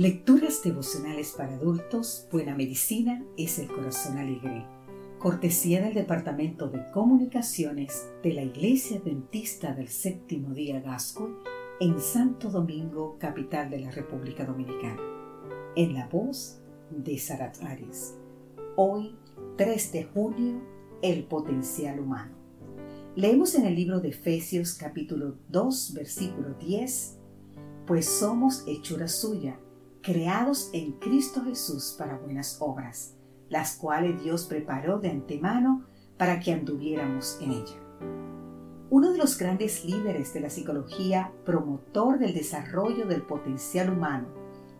Lecturas devocionales para adultos, Buena Medicina es el Corazón Alegre. Cortesía del Departamento de Comunicaciones de la Iglesia Dentista del Séptimo Día Gascoy en Santo Domingo, capital de la República Dominicana. En la voz de Sarat Ares. Hoy, 3 de junio, el potencial humano. Leemos en el libro de Efesios capítulo 2, versículo 10, pues somos hechura suya creados en Cristo Jesús para buenas obras, las cuales Dios preparó de antemano para que anduviéramos en ella. Uno de los grandes líderes de la psicología, promotor del desarrollo del potencial humano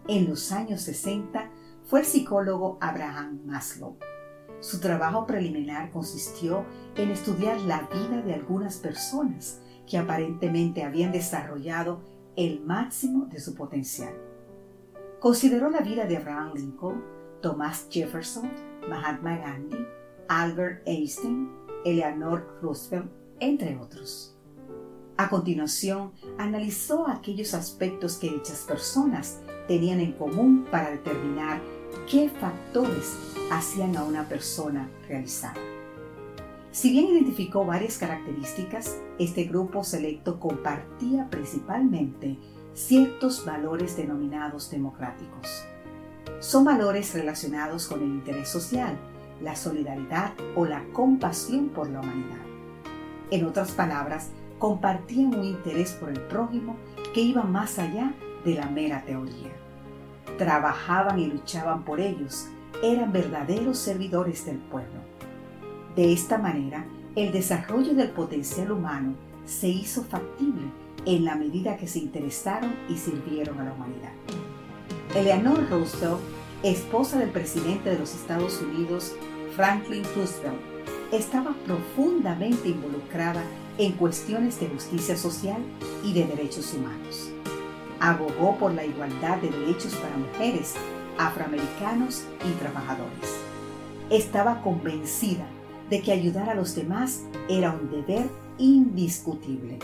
en los años 60, fue el psicólogo Abraham Maslow. Su trabajo preliminar consistió en estudiar la vida de algunas personas que aparentemente habían desarrollado el máximo de su potencial. Consideró la vida de Abraham Lincoln, Thomas Jefferson, Mahatma Gandhi, Albert Einstein, Eleanor Roosevelt, entre otros. A continuación, analizó aquellos aspectos que dichas personas tenían en común para determinar qué factores hacían a una persona realizada. Si bien identificó varias características, este grupo selecto compartía principalmente ciertos valores denominados democráticos. Son valores relacionados con el interés social, la solidaridad o la compasión por la humanidad. En otras palabras, compartían un interés por el prójimo que iba más allá de la mera teoría. Trabajaban y luchaban por ellos, eran verdaderos servidores del pueblo. De esta manera, el desarrollo del potencial humano se hizo factible en la medida que se interesaron y sirvieron a la humanidad. Eleanor Roosevelt, esposa del presidente de los Estados Unidos, Franklin Roosevelt, estaba profundamente involucrada en cuestiones de justicia social y de derechos humanos. Abogó por la igualdad de derechos para mujeres, afroamericanos y trabajadores. Estaba convencida de que ayudar a los demás era un deber indiscutible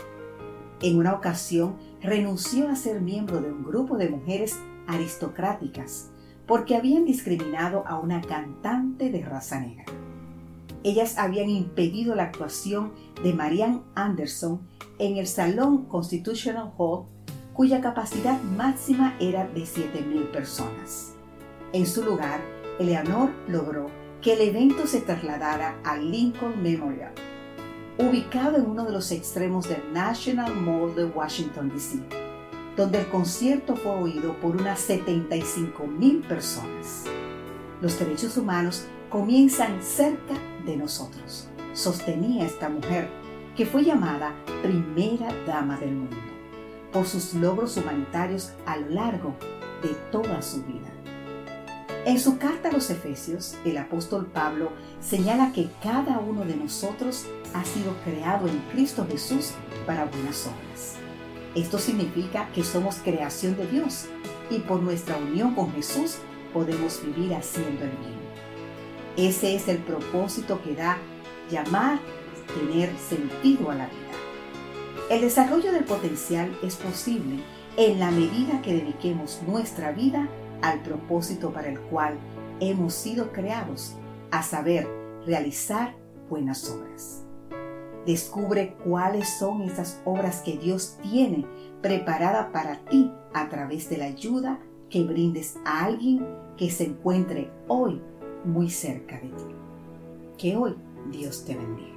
en una ocasión renunció a ser miembro de un grupo de mujeres aristocráticas porque habían discriminado a una cantante de raza negra. Ellas habían impedido la actuación de Marianne Anderson en el Salón Constitutional Hall, cuya capacidad máxima era de 7.000 personas. En su lugar, Eleanor logró que el evento se trasladara al Lincoln Memorial, ubicado en uno de los extremos del National Mall de Washington, D.C., donde el concierto fue oído por unas 75 mil personas. Los derechos humanos comienzan cerca de nosotros, sostenía esta mujer, que fue llamada primera dama del mundo, por sus logros humanitarios a lo largo de toda su vida. En su carta a los Efesios, el apóstol Pablo señala que cada uno de nosotros ha sido creado en Cristo Jesús para buenas obras. Esto significa que somos creación de Dios y por nuestra unión con Jesús podemos vivir haciendo el bien. Ese es el propósito que da llamar tener sentido a la vida. El desarrollo del potencial es posible en la medida que dediquemos nuestra vida al propósito para el cual hemos sido creados, a saber, realizar buenas obras. Descubre cuáles son esas obras que Dios tiene preparada para ti a través de la ayuda que brindes a alguien que se encuentre hoy muy cerca de ti. Que hoy Dios te bendiga.